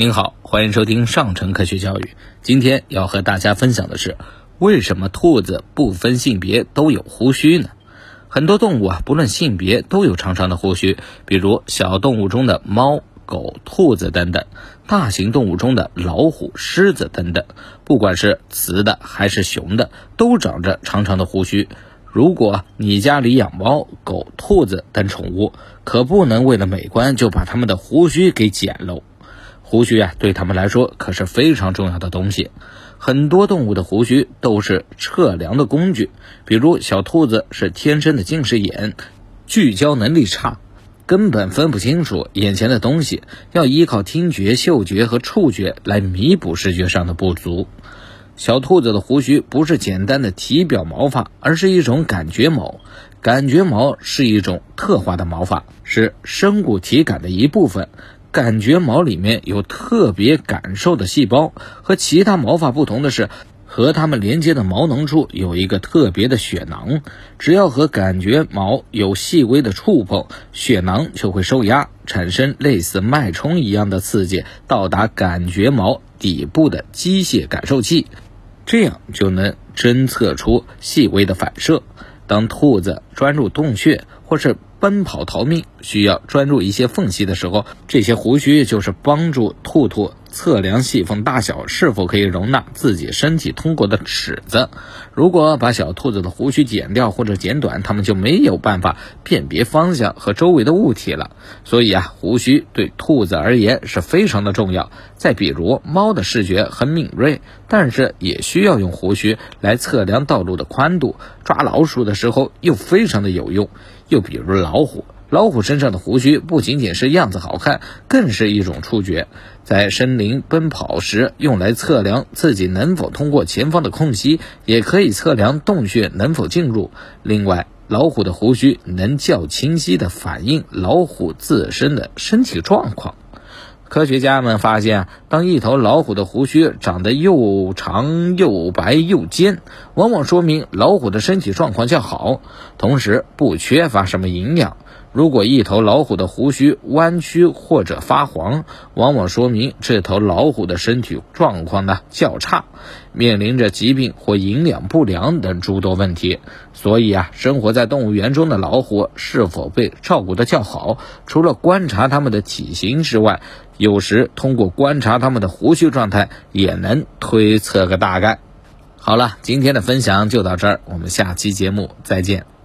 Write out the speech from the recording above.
您好，欢迎收听上城科学教育。今天要和大家分享的是，为什么兔子不分性别都有胡须呢？很多动物啊，不论性别都有长长的胡须，比如小动物中的猫、狗、兔子等等；大型动物中的老虎、狮子等等。不管是雌的还是雄的，都长着长长的胡须。如果你家里养猫、狗、兔子等宠物，可不能为了美观就把它们的胡须给剪喽。胡须啊，对它们来说可是非常重要的东西。很多动物的胡须都是测量的工具，比如小兔子是天生的近视眼，聚焦能力差，根本分不清楚眼前的东西，要依靠听觉、嗅觉和触觉来弥补视觉上的不足。小兔子的胡须不是简单的体表毛发，而是一种感觉毛。感觉毛是一种特化的毛发，是生物体感的一部分。感觉毛里面有特别感受的细胞，和其他毛发不同的是，和它们连接的毛囊处有一个特别的血囊。只要和感觉毛有细微的触碰，血囊就会受压，产生类似脉冲一样的刺激，到达感觉毛底部的机械感受器。这样就能侦测出细微的反射。当兔子钻入洞穴，或是奔跑逃命需要钻入一些缝隙的时候，这些胡须就是帮助兔兔。测量细缝大小是否可以容纳自己身体通过的尺子。如果把小兔子的胡须剪掉或者剪短，它们就没有办法辨别方向和周围的物体了。所以啊，胡须对兔子而言是非常的重要。再比如，猫的视觉很敏锐，但是也需要用胡须来测量道路的宽度。抓老鼠的时候又非常的有用。又比如老虎。老虎身上的胡须不仅仅是样子好看，更是一种触觉，在森林奔跑时用来测量自己能否通过前方的空隙，也可以测量洞穴能否进入。另外，老虎的胡须能较清晰地反映老虎自身的身体状况。科学家们发现，当一头老虎的胡须长得又长又白又尖，往往说明老虎的身体状况较好，同时不缺乏什么营养。如果一头老虎的胡须弯曲或者发黄，往往说明这头老虎的身体状况呢较差，面临着疾病或营养不良等诸多问题。所以啊，生活在动物园中的老虎是否被照顾得较好，除了观察它们的体型之外，有时通过观察它们的胡须状态也能推测个大概。好了，今天的分享就到这儿，我们下期节目再见。